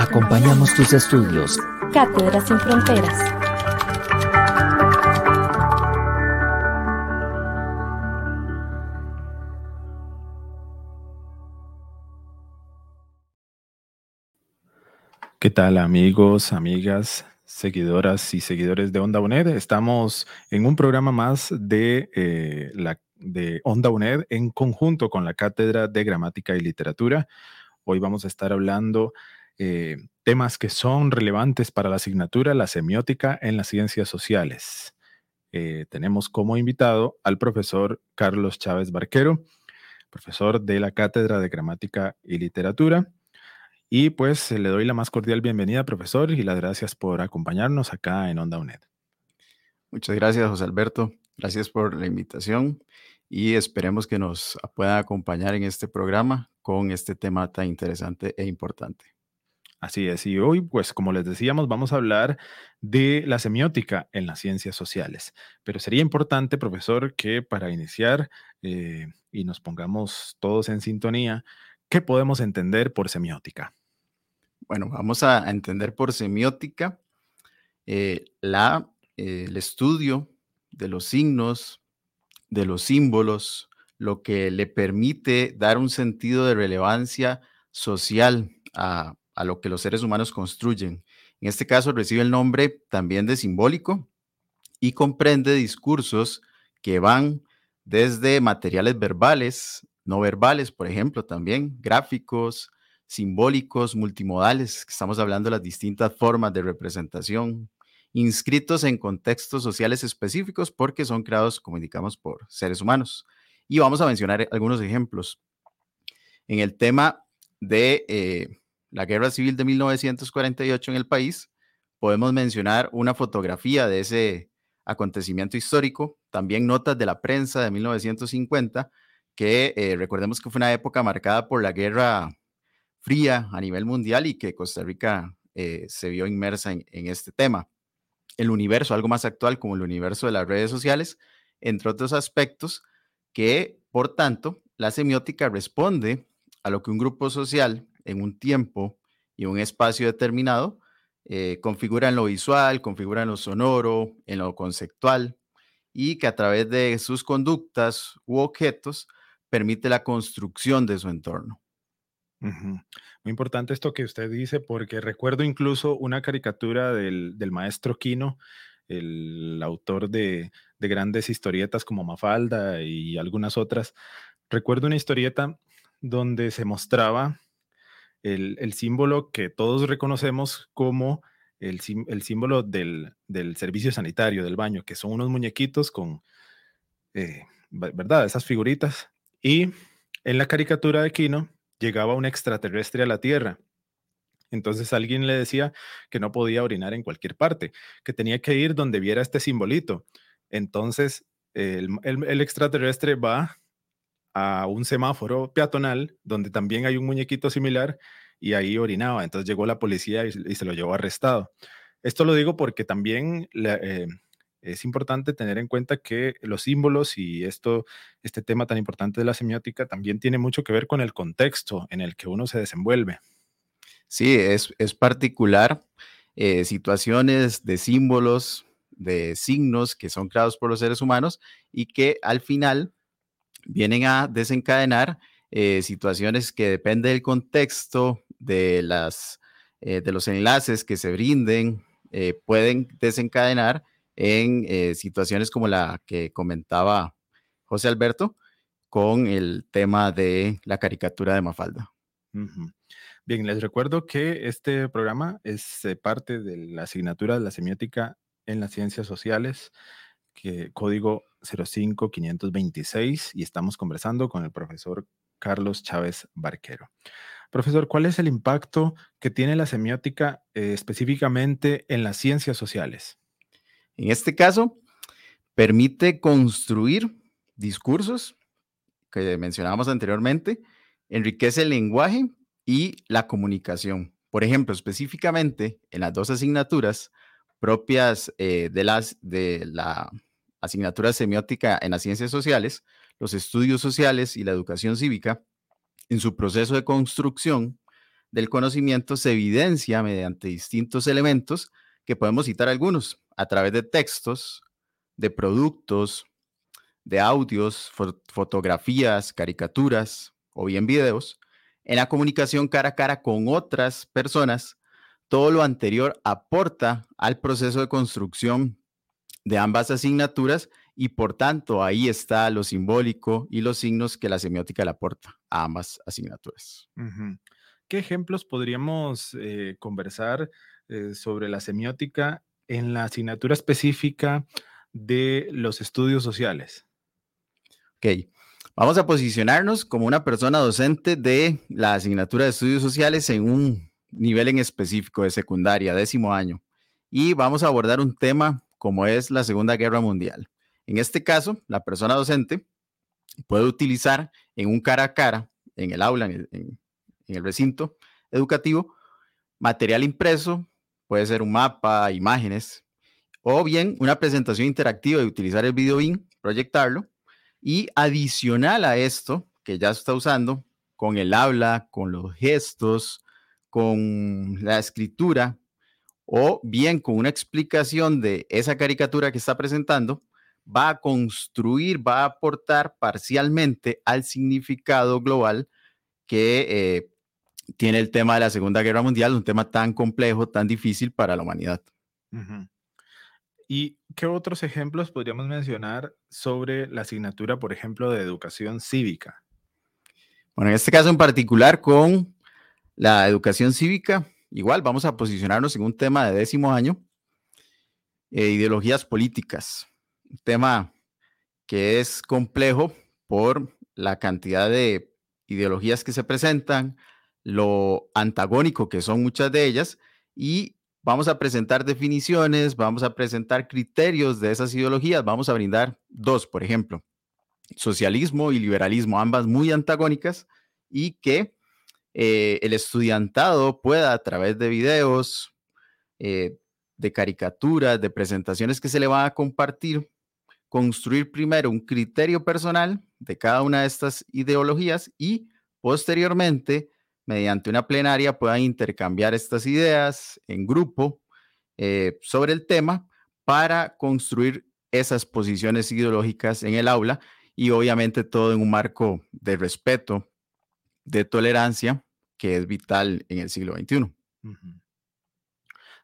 Acompañamos tus estudios. Cátedras sin fronteras. ¿Qué tal amigos, amigas, seguidoras y seguidores de Onda UNED? Estamos en un programa más de, eh, la, de Onda UNED en conjunto con la Cátedra de Gramática y Literatura. Hoy vamos a estar hablando eh, temas que son relevantes para la asignatura, la semiótica en las ciencias sociales. Eh, tenemos como invitado al profesor Carlos Chávez Barquero, profesor de la Cátedra de Gramática y Literatura. Y pues le doy la más cordial bienvenida, profesor, y las gracias por acompañarnos acá en Onda UNED. Muchas gracias, José Alberto. Gracias por la invitación y esperemos que nos pueda acompañar en este programa con este tema tan interesante e importante. Así es, y hoy, pues como les decíamos, vamos a hablar de la semiótica en las ciencias sociales. Pero sería importante, profesor, que para iniciar eh, y nos pongamos todos en sintonía, ¿qué podemos entender por semiótica? Bueno, vamos a entender por semiótica eh, la, eh, el estudio de los signos, de los símbolos, lo que le permite dar un sentido de relevancia social a, a lo que los seres humanos construyen. En este caso recibe el nombre también de simbólico y comprende discursos que van desde materiales verbales, no verbales, por ejemplo, también gráficos, simbólicos, multimodales, estamos hablando de las distintas formas de representación, inscritos en contextos sociales específicos porque son creados, como indicamos, por seres humanos. Y vamos a mencionar algunos ejemplos. En el tema de eh, la guerra civil de 1948 en el país, podemos mencionar una fotografía de ese acontecimiento histórico, también notas de la prensa de 1950, que eh, recordemos que fue una época marcada por la guerra fría a nivel mundial y que Costa Rica eh, se vio inmersa en, este tema. El universo, algo más actual como el universo de las redes sociales, entre otros aspectos, que por tanto la semiótica responde a lo que un grupo social en un tiempo y un espacio determinado eh, configura en lo visual, configura en lo sonoro, en lo conceptual, y que a través de sus conductas u objetos permite la construcción de su entorno. Muy importante esto que usted dice, porque recuerdo incluso una caricatura del, maestro Quino, el autor de, grandes historietas como Mafalda y algunas otras. Recuerdo una historieta donde se mostraba el, símbolo que todos reconocemos como el, símbolo del, servicio sanitario, del baño, que son unos muñequitos con, eh, ¿verdad? Esas figuritas. Y en la caricatura de Quino llegaba un extraterrestre a la Tierra. Entonces alguien le decía que no podía orinar en cualquier parte, que tenía que ir donde viera este simbolito. Entonces el, extraterrestre va a un semáforo peatonal donde también hay un muñequito similar y ahí orinaba. Entonces llegó la policía y, se lo llevó arrestado. Esto lo digo porque también eh, es importante tener en cuenta que los símbolos y esto, este tema tan importante de la semiótica también tiene mucho que ver con el contexto en el que uno se desenvuelve. Sí, es, es particular eh, situaciones de símbolos, de signos que son creados por los seres humanos y que al final vienen a desencadenar eh, situaciones que dependen del contexto, de, las, eh, de los enlaces que se brinden, pueden desencadenar en eh, situaciones como la que comentaba José Alberto con el tema de la caricatura de Mafalda. Bien, les recuerdo que este programa es eh, parte de la asignatura de la semiótica en las ciencias sociales, que, código 05526, y estamos conversando con el profesor Carlos Chávez Barquero. Profesor, ¿cuál es el impacto que tiene la semiótica eh, específicamente en las ciencias sociales? En este caso, permite construir discursos que mencionábamos anteriormente, enriquece el lenguaje y la comunicación. Por ejemplo, específicamente en las dos asignaturas propias eh, de, las, de la asignatura semiótica en las ciencias sociales, los estudios sociales y la educación cívica, en su proceso de construcción del conocimiento se evidencia mediante distintos elementos que podemos citar algunos a través de textos, de productos, de audios, fotografías, caricaturas o bien videos, en la comunicación cara a cara con otras personas, todo lo anterior aporta al proceso de construcción de ambas asignaturas y por tanto ahí está lo simbólico y los signos que la semiótica le aporta a ambas asignaturas. ¿Qué ejemplos podríamos eh, conversar eh, sobre la semiótica en la asignatura específica de los estudios sociales? Ok, vamos a posicionarnos como una persona docente de la asignatura de estudios sociales en un nivel en específico de secundaria, décimo año. Y vamos a abordar un tema como es la Segunda Guerra Mundial. En este caso, la persona docente puede utilizar en un cara a cara, en el aula, en el, recinto educativo, material impreso, puede ser un mapa, imágenes, o bien una presentación interactiva y utilizar el video in, proyectarlo, y adicional a esto, que ya está usando, con el habla, con los gestos, con la escritura, o bien con una explicación de esa caricatura que está presentando, va a construir, va a aportar parcialmente al significado global que eh, tiene el tema de la Segunda Guerra Mundial, un tema tan complejo, tan difícil para la humanidad. ¿Y qué otros ejemplos podríamos mencionar sobre la asignatura, por ejemplo, de educación cívica? Bueno, en este caso en particular con la educación cívica, igual vamos a posicionarnos en un tema de décimo año, eh, ideologías políticas, un tema que es complejo por la cantidad de ideologías que se presentan, lo antagónico que son muchas de ellas y Vamos a presentar definiciones, vamos a presentar criterios de esas ideologías, vamos a brindar dos, por ejemplo, socialismo y liberalismo, ambas muy antagónicas, y que eh, el estudiantado pueda a través de videos, eh, de caricaturas, de presentaciones que se le van a compartir, construir primero un criterio personal de cada una de estas ideologías y posteriormente mediante una plenaria puedan intercambiar estas ideas en grupo eh, sobre el tema para construir esas posiciones ideológicas en el aula y obviamente todo en un marco de respeto, de tolerancia, que es vital en el siglo XXI.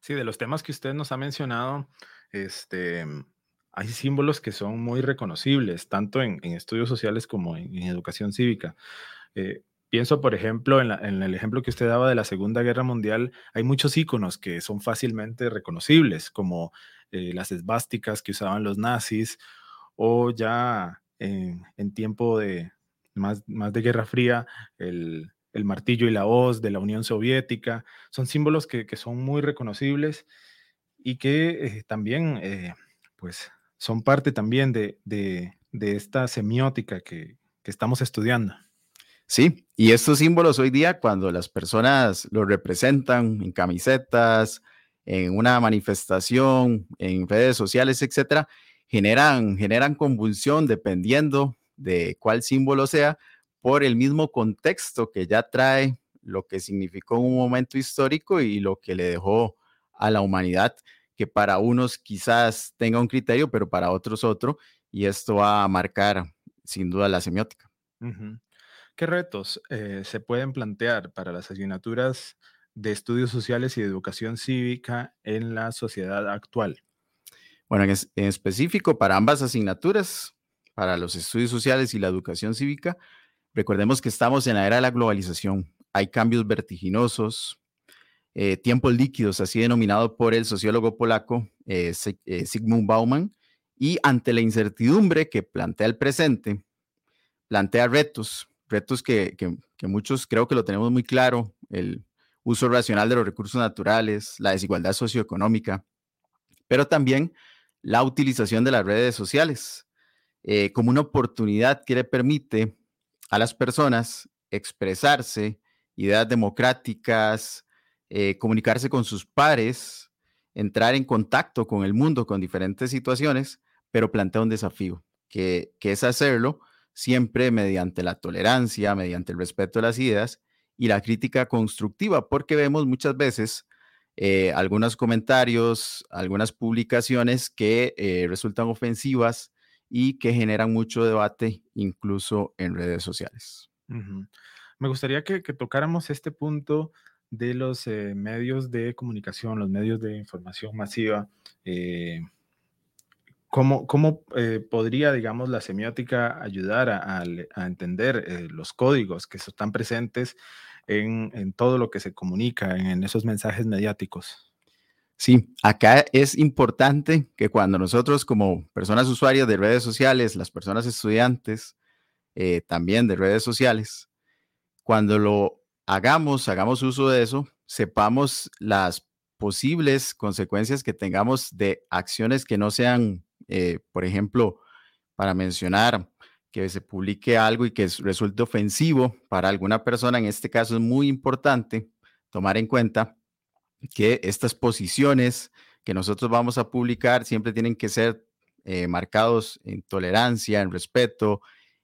Sí, de los temas que usted nos ha mencionado, este, hay símbolos que son muy reconocibles, tanto en, estudios sociales como en, educación cívica. Eh, Pienso, por ejemplo, en, el ejemplo que usted daba de la Segunda Guerra Mundial, hay muchos iconos que son fácilmente reconocibles, como eh, las esvásticas que usaban los nazis, o ya en, tiempo de más, más, de Guerra Fría, el, martillo y la hoz de la Unión Soviética. Son símbolos que, son muy reconocibles y que eh, también, eh, pues, son parte también de, esta semiótica que estamos estudiando. Sí, y estos símbolos hoy día, cuando las personas los representan en camisetas, en una manifestación, en redes sociales, etcétera, generan, generan convulsión dependiendo de cuál símbolo sea, por el mismo contexto que ya trae lo que significó un momento histórico y lo que le dejó a la humanidad, que para unos quizás tenga un criterio, pero para otros otro, y esto va a marcar sin duda la semiótica. ¿Qué retos eh, se pueden plantear para las asignaturas de estudios sociales y de educación cívica en la sociedad actual? Bueno, en, específico para ambas asignaturas, para los estudios sociales y la educación cívica, recordemos que estamos en la era de la globalización. Hay cambios vertiginosos, eh, tiempos líquidos, así denominado por el sociólogo polaco eh, Sigmund Bauman, y ante la incertidumbre que plantea el presente, plantea retos retos que, muchos creo que lo tenemos muy claro, el uso racional de los recursos naturales, la desigualdad socioeconómica, pero también la utilización de las redes sociales eh, como una oportunidad que le permite a las personas expresarse, ideas democráticas, eh, comunicarse con sus pares, entrar en contacto con el mundo, con diferentes situaciones, pero plantea un desafío, que, que es hacerlo siempre mediante la tolerancia, mediante el respeto de las ideas y la crítica constructiva, porque vemos muchas veces eh, algunos comentarios, algunas publicaciones que resultan ofensivas y que generan mucho debate incluso en redes sociales. Me gustaría que, tocáramos este punto de los eh, medios de comunicación, los medios de información masiva. ¿Cómo, cómo podría, digamos, la semiótica ayudar a entender los códigos que están presentes en, todo lo que se comunica, en, esos mensajes mediáticos. Sí, acá es importante que cuando nosotros como personas usuarias de redes sociales, las personas estudiantes eh, también de redes sociales, cuando lo hagamos, hagamos uso de eso, sepamos las posibles consecuencias que tengamos de acciones que no sean, eh, por ejemplo, para mencionar que se publique algo y que resulte ofensivo para alguna persona, en este caso es muy importante tomar en cuenta que estas posiciones que nosotros vamos a publicar siempre tienen que ser eh, marcados en tolerancia, en respeto,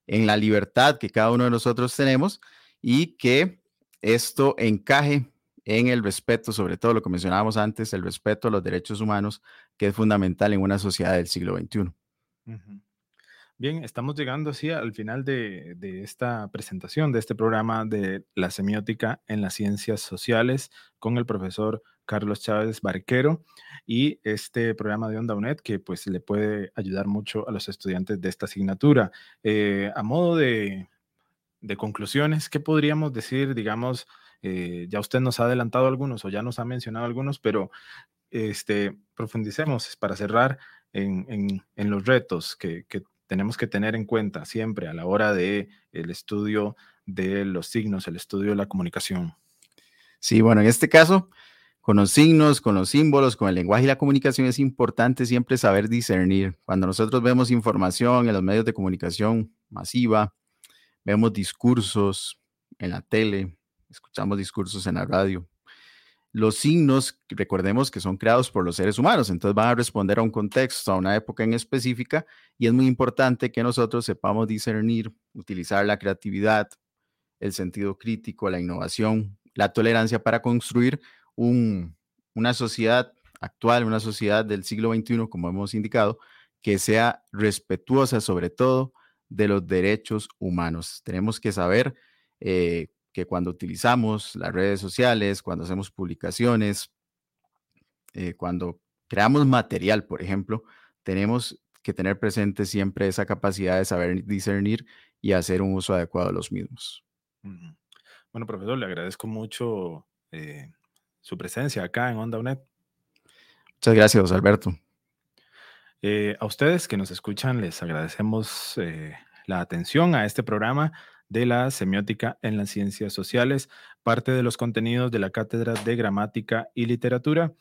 en la libertad que cada uno de nosotros tenemos y que esto encaje en el respeto, sobre todo lo que mencionábamos antes, el respeto a los derechos humanos, que es fundamental en una sociedad del siglo XXI. Bien, estamos llegando así al final de, esta presentación, de este programa de la semiótica en las ciencias sociales con el profesor Carlos Chávez Barquero y este programa de Onda UNED que pues le puede ayudar mucho a los estudiantes de esta asignatura. Eh, a modo de, conclusiones, ¿qué podríamos decir, digamos, eh, ya usted nos ha adelantado algunos o ya nos ha mencionado algunos, pero este, profundicemos para cerrar en, los retos que, que tenemos que tener en cuenta siempre a la hora de el estudio de los signos, el estudio de la comunicación. Sí, bueno, en este caso, con los signos, con los símbolos, con el lenguaje y la comunicación es importante siempre saber discernir. Cuando nosotros vemos información en los medios de comunicación masiva, vemos discursos en la tele, escuchamos discursos en la radio, los signos, recordemos que son creados por los seres humanos, entonces van a responder a un contexto, a una época en específica, y es muy importante que nosotros sepamos discernir, utilizar la creatividad, el sentido crítico, la innovación, la tolerancia para construir una sociedad actual, una sociedad del siglo XXI, como hemos indicado, que sea respetuosa sobre todo de los derechos humanos. Tenemos que saber eh, que cuando utilizamos las redes sociales, cuando hacemos publicaciones, eh, cuando creamos material, por ejemplo, tenemos que tener presente siempre esa capacidad de saber discernir y hacer un uso adecuado de los mismos. Bueno, profesor, le agradezco mucho eh, su presencia acá en Onda UNED. Muchas gracias, Alberto. Eh, a ustedes que nos escuchan, les agradecemos la atención a este programa de la semiótica en las ciencias sociales, parte de los contenidos de la Cátedra de Gramática y Literatura.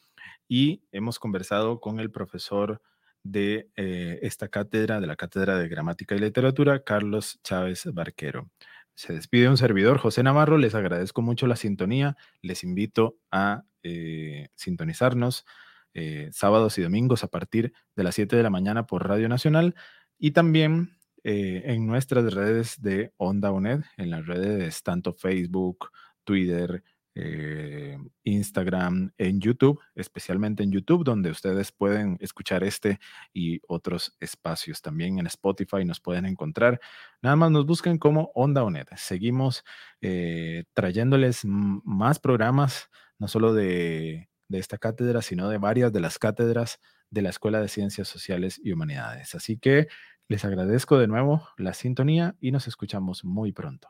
Y hemos conversado con el profesor de eh, esta cátedra, de la Cátedra de Gramática y Literatura, Carlos Chávez Barquero. Se despide un servidor, José Navarro. Les agradezco mucho la sintonía. Les invito a eh, sintonizarnos eh, sábados y domingos a partir de las 7 de la mañana por Radio Nacional y también eh, en nuestras redes de Onda UNED, en las redes tanto Facebook, Twitter, eh, Instagram, en YouTube, especialmente en YouTube, donde ustedes pueden escuchar este y otros espacios. También en Spotify nos pueden encontrar. Nada más nos busquen como Onda UNED. Seguimos eh, trayéndoles más programas, no solo de, de esta cátedra, sino de varias de las cátedras de la Escuela de Ciencias Sociales y Humanidades. Así que les agradezco de nuevo la sintonía y nos escuchamos muy pronto.